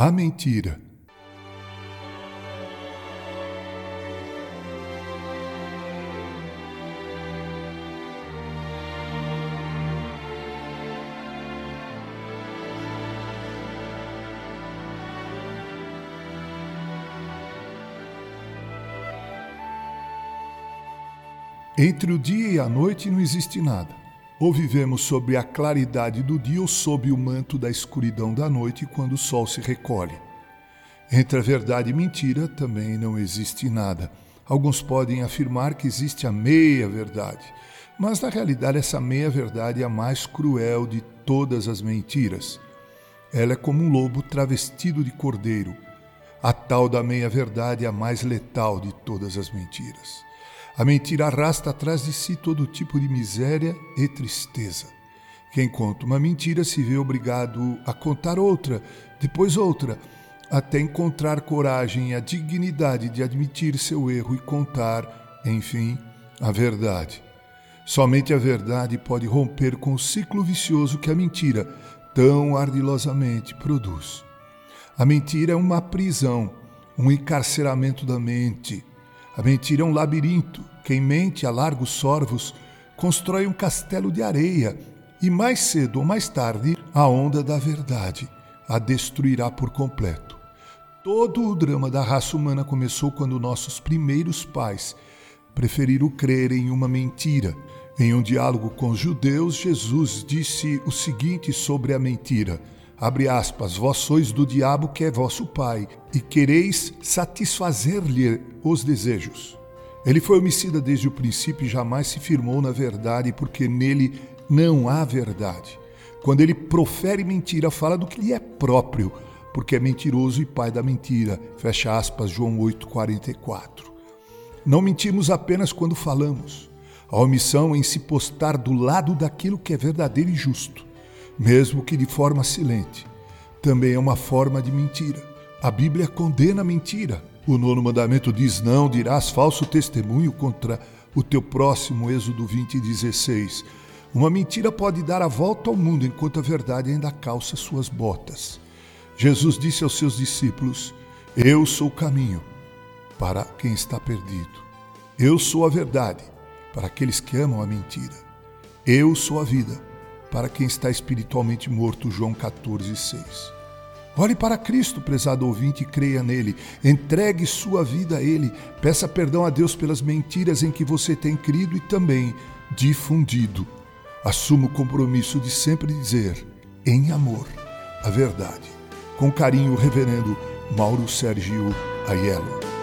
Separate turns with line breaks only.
A mentira. Entre o dia e a noite não existe nada. Ou vivemos sob a claridade do dia ou sob o manto da escuridão da noite quando o sol se recolhe. Entre a verdade e mentira também não existe nada. Alguns podem afirmar que existe a meia-verdade, mas na realidade essa meia-verdade é a mais cruel de todas as mentiras. Ela é como um lobo travestido de cordeiro. A tal da meia-verdade é a mais letal de todas as mentiras. A mentira arrasta atrás de si todo tipo de miséria e tristeza. Quem conta uma mentira se vê obrigado a contar outra, depois outra, até encontrar coragem e a dignidade de admitir seu erro e contar, enfim, a verdade. Somente a verdade pode romper com o ciclo vicioso que a mentira tão ardilosamente produz. A mentira é uma prisão, um encarceramento da mente, a mentira é um labirinto. Quem mente a largos sorvos constrói um castelo de areia e mais cedo ou mais tarde a onda da verdade a destruirá por completo. Todo o drama da raça humana começou quando nossos primeiros pais preferiram crer em uma mentira. Em um diálogo com os judeus, Jesus disse o seguinte sobre a mentira: abre aspas, vós sois do diabo que é vosso pai, e quereis satisfazer-lhe os desejos. Ele foi homicida desde o princípio e jamais se firmou na verdade, porque nele não há verdade. Quando ele profere mentira, fala do que lhe é próprio, porque é mentiroso e pai da mentira. Fecha aspas, João 8,44. Não mentimos apenas quando falamos. A omissão em se postar do lado daquilo que é verdadeiro e justo mesmo que de forma silente. Também é uma forma de mentira. A Bíblia condena a mentira. O nono mandamento diz: Não dirás falso testemunho contra o teu próximo, Êxodo 20, 16. Uma mentira pode dar a volta ao mundo enquanto a verdade ainda calça suas botas. Jesus disse aos seus discípulos: Eu sou o caminho para quem está perdido. Eu sou a verdade para aqueles que amam a mentira. Eu sou a vida para quem está espiritualmente morto, João 14, 6. Olhe para Cristo, prezado ouvinte, e creia nele. Entregue sua vida a Ele. Peça perdão a Deus pelas mentiras em que você tem crido e também difundido. Assuma o compromisso de sempre dizer, em amor, a verdade. Com carinho, Reverendo Mauro Sergio Aiello.